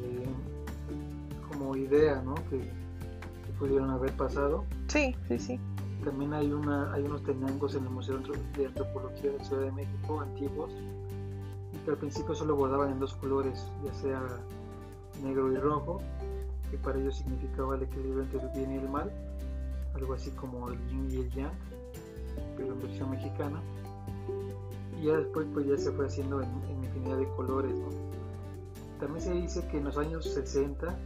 como ideas ¿no? que, pudieron haber pasado. Sí, sí, sí. También hay, una, hay unos tenangos en el Museo de Antropología de la Ciudad de México antiguos que al principio solo bordaban en dos colores, ya sea negro y rojo, que para ellos significaba el equilibrio entre el bien y el mal, algo así como el yin y el yang pero en versión mexicana. Y ya después pues ya se fue haciendo en, infinidad de colores. También se dice que en los años 60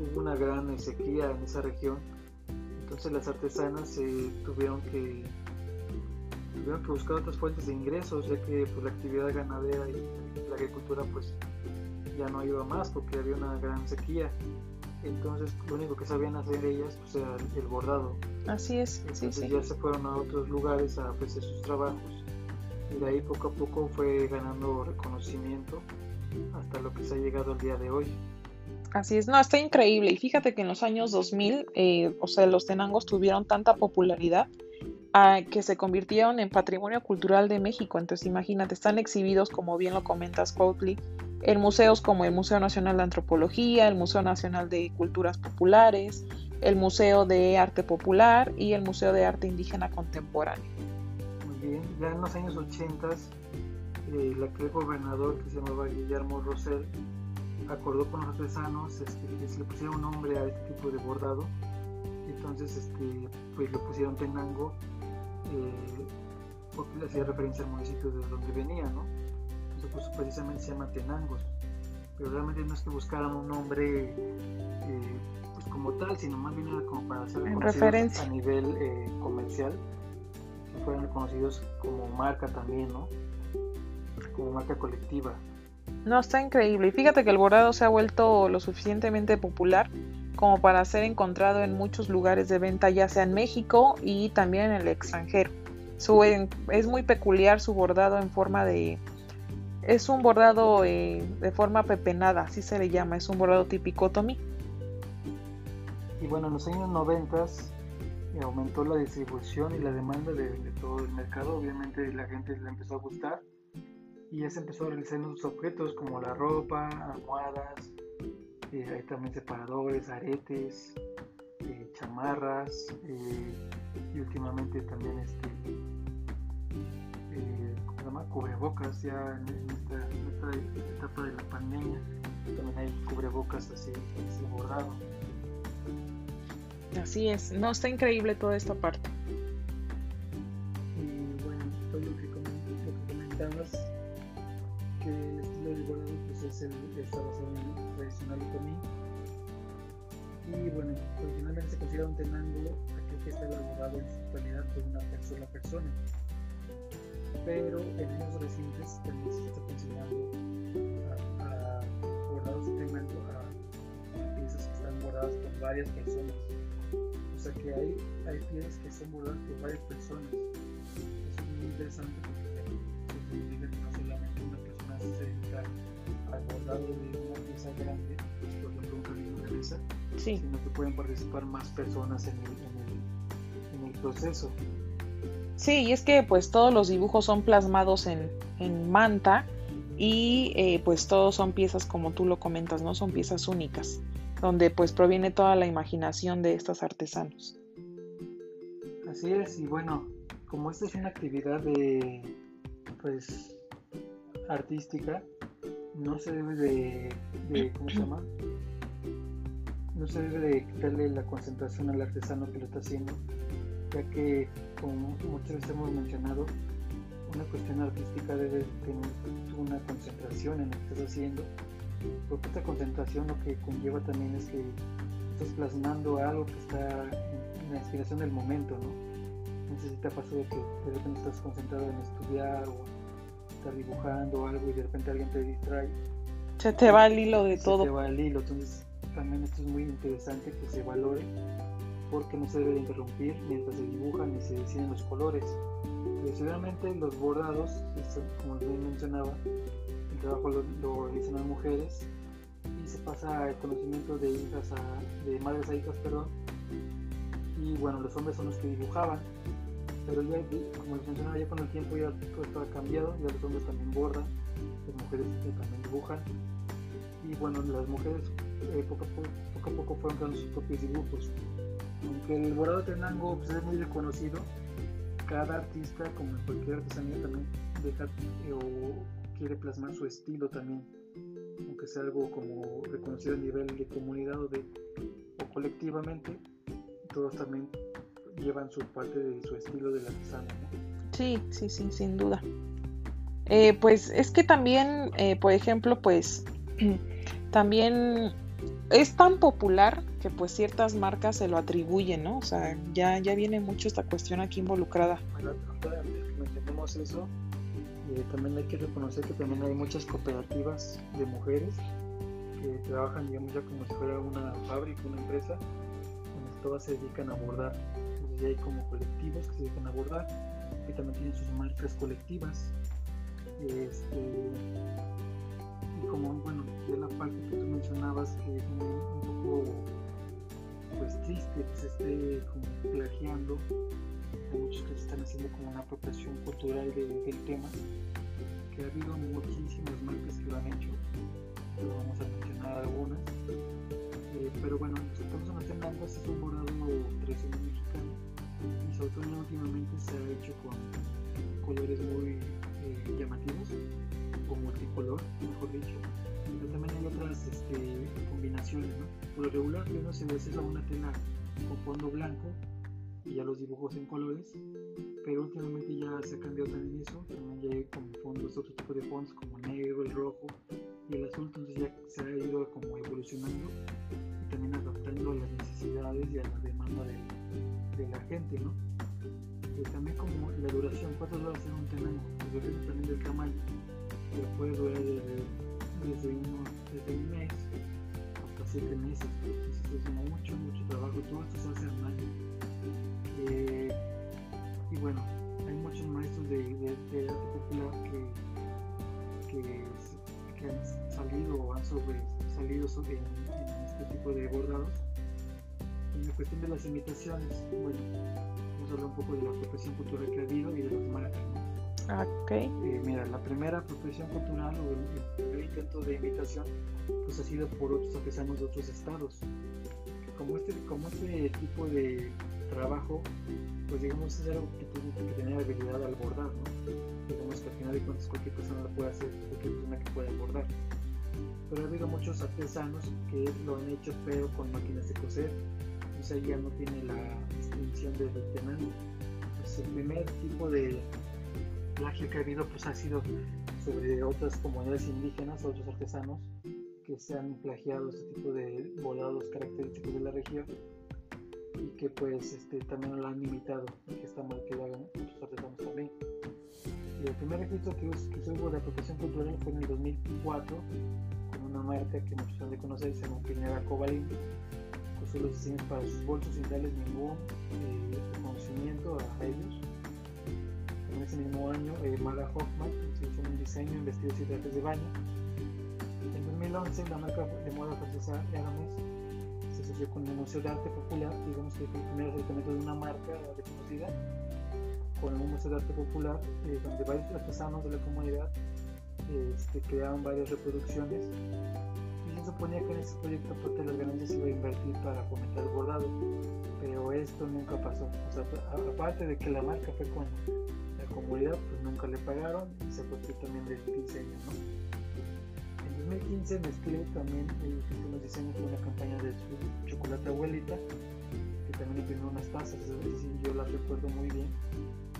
hubo una gran sequía en esa región, entonces las artesanas tuvieron que tuvieron que buscar otras fuentes de ingresos, ya que pues, la actividad ganadera y la agricultura pues ya no iba más porque había una gran sequía entonces lo único que sabían hacer ellas pues era el bordado. Así es, entonces sí, ya se fueron a otros lugares a ofrecer sus trabajos y de ahí poco a poco fue ganando reconocimiento hasta lo que se ha llegado al día de hoy. Así es, no, está increíble y fíjate que en los años 2000, eh, o sea, los tenangos tuvieron tanta popularidad ah, que se convirtieron en patrimonio cultural de México. Entonces, imagínate, están exhibidos, como bien lo comentas, Coatley, en museos como el Museo Nacional de Antropología, el Museo Nacional de Culturas Populares, el Museo de Arte Popular y el Museo de Arte Indígena Contemporáneo. Muy bien, ya en los años 80 eh, el aquel gobernador que se llamaba Guillermo Rosell acordó con los artesanos este, que se le pusiera un nombre a este tipo de bordado entonces este, pues le pusieron Tenango eh, porque hacía referencia al municipio de donde venía, ¿no? Pues precisamente se llama Tenangos, pero realmente no es que buscaran un nombre eh, pues como tal, sino más bien era como para hacer referencia a nivel eh, comercial, que fueran reconocidos como marca también, ¿no? Como marca colectiva. No, está increíble. Y fíjate que el bordado se ha vuelto lo suficientemente popular como para ser encontrado en muchos lugares de venta, ya sea en México y también en el extranjero. Su, es muy peculiar su bordado en forma de... Es un bordado eh, de forma pepenada, así se le llama, es un bordado típico Tommy. Y bueno, en los años 90 eh, aumentó la distribución y la demanda de, todo el mercado, obviamente la gente le empezó a gustar y ya se empezó a realizar otros objetos como la ropa, almohadas, eh, hay también separadores, aretes, chamarras y últimamente también este, cubrebocas ya en esta, etapa de la pandemia. También hay cubrebocas así, así bordado. Así es, no, está increíble toda esta parte. Y bueno, todo lo que, comentabas, que el estilo de bordado pues es el, está basado en el tradicional otomí. Y bueno, originalmente se considera un tenango aquel que está elaborado en su totalidad por una sola persona pero en años recientes también se está considerando a, bordados de a, piezas que están bordadas por varias personas. O sea que hay, hay piezas que son bordadas por varias personas. Eso es muy interesante porque significa que no solamente una persona se dedica al bordado de una pieza grande, por ejemplo un camino de mesa, sino que pueden participar más personas en el, en el, en el proceso. Sí, y es que pues todos los dibujos son plasmados en, manta y eh, pues todos son piezas como tú lo comentas, ¿no? Son piezas únicas, donde pues proviene toda la imaginación de estos artesanos. Así es, y bueno, como esta es una actividad de pues artística, no se debe de, de ¿cómo se llama? No se debe de quitarle la concentración al artesano que lo está haciendo, ya que, como muchas veces hemos mencionado, una cuestión artística debe tener una concentración en lo que estás haciendo, porque esta concentración lo que conlleva también es que estás plasmando algo que está en la inspiración del momento, ¿no? Te ha pasado que de repente estás concentrado en estudiar o estar dibujando algo y de repente alguien te distrae. Se te va el hilo de todo. Se te va el hilo, entonces también esto es muy interesante que se valore porque no se debe interrumpir mientras se dibujan y se deciden los colores. Tradicionalmente los bordados, como les mencionaba, el trabajo lo, realizan las mujeres y se pasa el conocimiento de hijas a, de madres a hijas, perdón. Y bueno, los hombres son los que dibujaban, pero ya, como les mencionaba, ya con el tiempo ya todo ha cambiado, ya los hombres también bordan, las mujeres también dibujan. Y bueno, las mujeres eh, poco, a poco, poco, a poco fueron creando sus propios dibujos aunque el bordado de Tenango pues, es muy reconocido, cada artista, como en cualquier artesanía, también deja eh, o quiere plasmar su estilo también, aunque sea algo como reconocido a nivel de comunidad o, de, o colectivamente, todos también llevan su parte de su estilo del artesano. Sí, sí, sí, sin duda. Eh, pues es que también, eh, por ejemplo, pues también es tan popular que pues ciertas marcas se lo atribuyen, ¿no? O sea, ya, ya viene mucho esta cuestión aquí involucrada. Bueno, eso, eh, también hay que reconocer que también hay muchas cooperativas de mujeres que trabajan, digamos, ya como si fuera una fábrica, una empresa, donde todas se dedican a bordar. Entonces ya hay como colectivos que se dedican a bordar, que también tienen sus marcas colectivas. Este, como, bueno, de la parte que tú mencionabas que es un, poco pues triste que se esté como plagiando, hay muchos que se están haciendo como una apropiación cultural del tema, que ha habido muchísimas marcas que lo han hecho, pero vamos a mencionar algunas, eh, pero bueno, estamos en ambas es un bordado tradicional mexicano. Y sobre todo últimamente se ha hecho con colores muy eh, llamativos o multicolor, mejor dicho. Pero también hay otras este, combinaciones, ¿no? Por lo regular, no se a una tela con fondo blanco y ya los dibujos en colores, pero últimamente ya se ha cambiado también eso, también ya hay como fondos, otro tipo de fondos como negro, el rojo y el azul, entonces ya se ha ido como evolucionando y también adaptando a las necesidades y a la demanda de, de la gente, ¿no? Y también como la duración, ¿cuánto dura hacer un tenango? Pues depende también del tamaño puede durar desde, un mes hasta 7 meses. Entonces es mucho, mucho trabajo. Todo esto se hace en. Eh, y bueno, hay muchos maestros de, de, arte popular que, que, han salido o han sobre, salido sobre, en, este tipo de bordados. En la cuestión de las imitaciones, bueno, vamos a hablar un poco de la profesión cultural que ha habido y de las marcas. ¿No? Okay. Eh, mira, la primera profesión cultural o el, el, primer intento de imitación pues ha sido por otros artesanos de otros estados. Como este, como este tipo de trabajo, pues digamos es algo que tiene que tener habilidad al bordar, ¿no? Digamos que al final de cuentas cualquier persona lo puede hacer, cualquier persona que pueda bordar. Pero ha habido muchos artesanos que lo han hecho pero con máquinas de coser, entonces ahí ya no tiene la distinción del tenano. Pues el primer tipo de plagio que ha habido pues ha sido sobre otras comunidades indígenas, otros artesanos que se han plagiado este tipo de bordados característicos de la región y que pues este, también lo han imitado y que está mal que lo hagan otros artesanos también. Y el primer registro que, que hubo de apropiación cultural fue en el 2004 con una marca que muchos han de conocer, se llama Pinera Cobalín, que los diseños para sus bolsos sin darles ningún eh, reconocimiento a ellos ese mismo año, eh, Mara Hoffman hizo un diseño en vestidos y trajes de baño. En 2011, la marca de moda francesa Hermes se asoció con el Museo de Arte Popular, digamos que fue el primer acercamiento de una marca reconocida con un Museo de Arte Popular, eh, donde varios artesanos de la comunidad este, crearon varias reproducciones y se suponía que en ese proyecto de las ganancias se iba a invertir para fomentar el bordado, pero esto nunca pasó. Aparte de que la marca fue con comunidad pues nunca le pagaron y se fue también del diseño ¿no? en 2015 Nestlé también hizo unos diseños de una campaña de chocolate abuelita que también imprimió unas tazas yo las recuerdo muy bien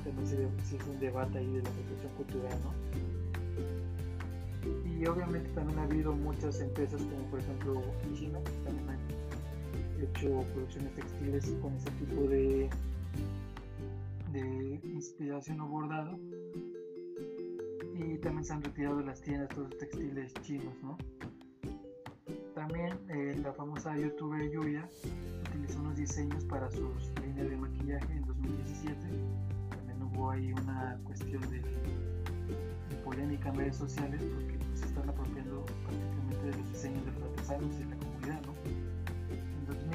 también se, se hizo un debate ahí de la protección cultural ¿no? y obviamente también ha habido muchas empresas como por ejemplo China que también han hecho producciones textiles con ese tipo de de inspiración o bordado y también se han retirado de las tiendas todos los textiles chinos ¿no? también eh, la famosa youtuber Yuya utilizó unos diseños para sus líneas de maquillaje en 2017 también hubo ahí una cuestión de, polémica en redes sociales porque se pues, están apropiando prácticamente de los diseños de los artesanos y la comunidad ¿no?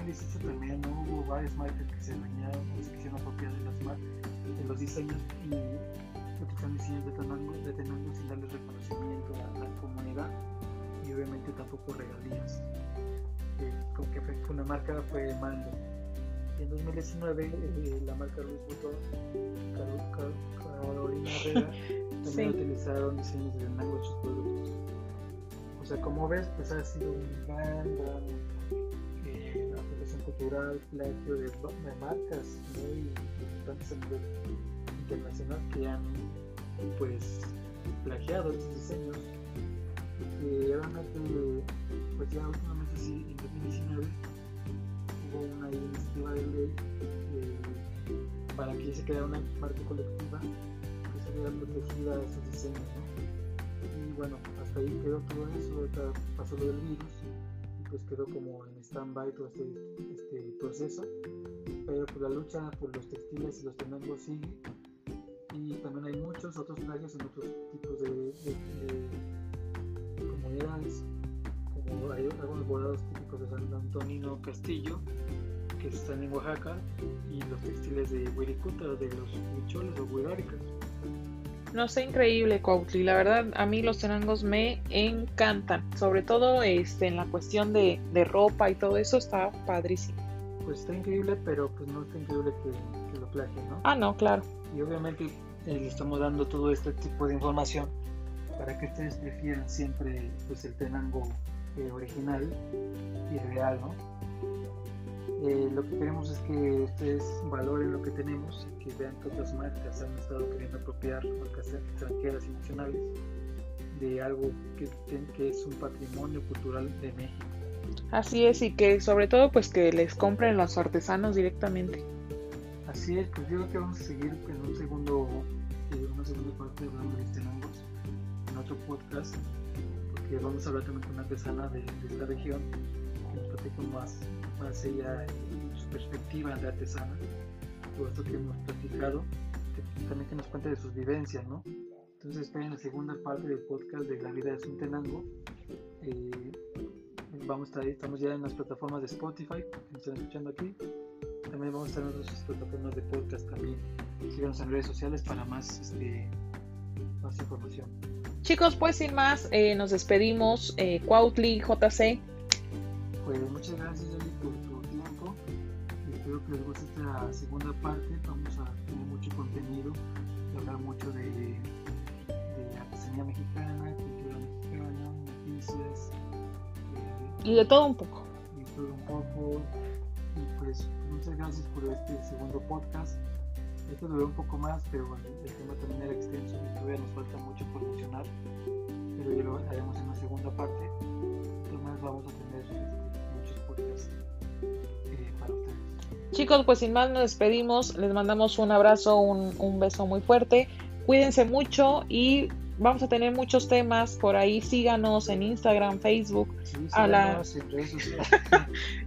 En 2018 también hubo varias marcas que se dañaron o se quisieron apropiar de las marcas de los diseños y utilizan diseños de Tenango, de Tenango sin darle reconocimiento a la comunidad y obviamente tampoco regalías. Eh, con que fue una marca fue Mando. Y en 2019 eh, la marca Luis Butón, Carolina Herrera, también sí. utilizaron diseños de Tenango en sus productos. O sea, como ves, pues ha sido un gran, gran cultural, plagio de, de marcas muy importantes a nivel internacional que han pues plagiado estos diseños. Y que realmente pues ya últimamente sí en 2019 hubo una iniciativa de ley eh, para que se creara una marca colectiva que se viera protegida a estos diseños y bueno hasta ahí quedó todo eso pasó lo del virus pues quedó como en stand-by todo este, este proceso. Pero pues la lucha por los textiles y los tenangos sigue. Y también hay muchos otros plagios en otros tipos de, de, de comunidades. Como hay algunos bordados típicos de San Antonino Castillo que están en Oaxaca y los textiles de Huiricuta de los huicholes o huiráricas no sé, increíble, Cuautli. La verdad, a mí los tenangos me encantan. Sobre todo este, en la cuestión de, de ropa y todo eso está padrísimo pues está increíble, pero pues no está increíble que, que lo plagien, ¿no? Ah, no, claro. Y obviamente eh, le estamos dando todo este tipo de información para que ustedes prefieran siempre pues el tenango eh, original y real, ¿no? Eh, lo que queremos es que ustedes valoren lo que tenemos y que vean que otras marcas han estado queriendo apropiar, marcas extranjeras y nacionales, de algo que, que es un patrimonio cultural de México. Así es, y que sobre todo pues que les compren los artesanos directamente. Así es, pues yo creo que vamos a seguir en un segundo, eh, una segunda parte hablando de tenangos en otro podcast, porque vamos a hablar también con una artesana de, de esta región, que nos platique más, más ella su perspectiva de artesana, todo esto que hemos platicado, que, también que nos cuente de sus vivencias, ¿no? Entonces esperen la segunda parte del podcast de La vida de Suntenango. Eh, vamos a estar, estamos ya en las plataformas de Spotify, que nos están escuchando aquí. También vamos a estar en otras plataformas de podcast también. Síganos en redes sociales para más, este, más información. Chicos, pues sin más, eh, nos despedimos. Eh, Cuautli, JC. Pues muchas gracias, Eli, por tu tiempo. Espero que les guste esta segunda parte. Vamos a tener mucho contenido, hablar mucho de, de artesanía mexicana, cultura mexicana, noticias. Eh, y de todo un poco. Y todo un poco. Y pues muchas gracias por este segundo podcast. Este duró un poco más, pero bueno, el tema también era extenso y todavía nos falta mucho por mencionar. Pero ya lo haremos en la segunda parte. Además vamos a tener podcasts eh, para ustedes. Chicos, pues sin más nos despedimos. Les mandamos un abrazo, un, un beso muy fuerte. Cuídense mucho y vamos a tener muchos temas por ahí. Síganos en Instagram, Facebook. Sí, A la- en redes sociales.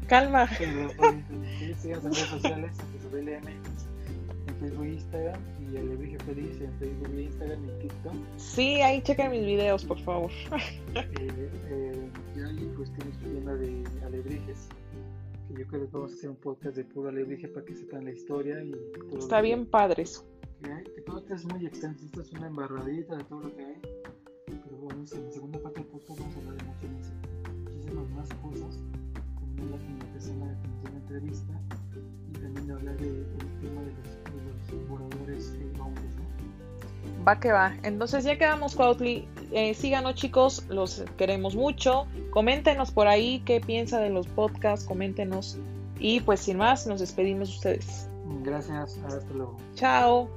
Calma. Sí, síganos en redes sociales, en Facebook Instagram, y el Ebrige Feliz en Facebook Instagram y TikTok. Sí, ahí chequen mis videos, por favor. Eh, eh, y ahí pues tienes su tienda de alebrijes. Que yo creo que vamos a hacer un podcast de puro alebrije para que sepan la historia y todo Está que- bien padre eso. que todo esto es muy extenso, esto es una embarradita de todo lo que hay. Pero bueno, en la segunda parte del podcast vamos a hablar de muchas, muchísimas más cosas, como artesana que nos dio una entrevista, y también hablar de- del tema de los, de los hombres, ¿no? Va que va. Entonces ya quedamos, Cuautli. Eh, síganos, chicos. Los queremos mucho. Coméntenos por ahí qué piensa de los podcasts. Coméntenos. Y pues sin más, nos despedimos de ustedes. Gracias, hasta luego. Chao.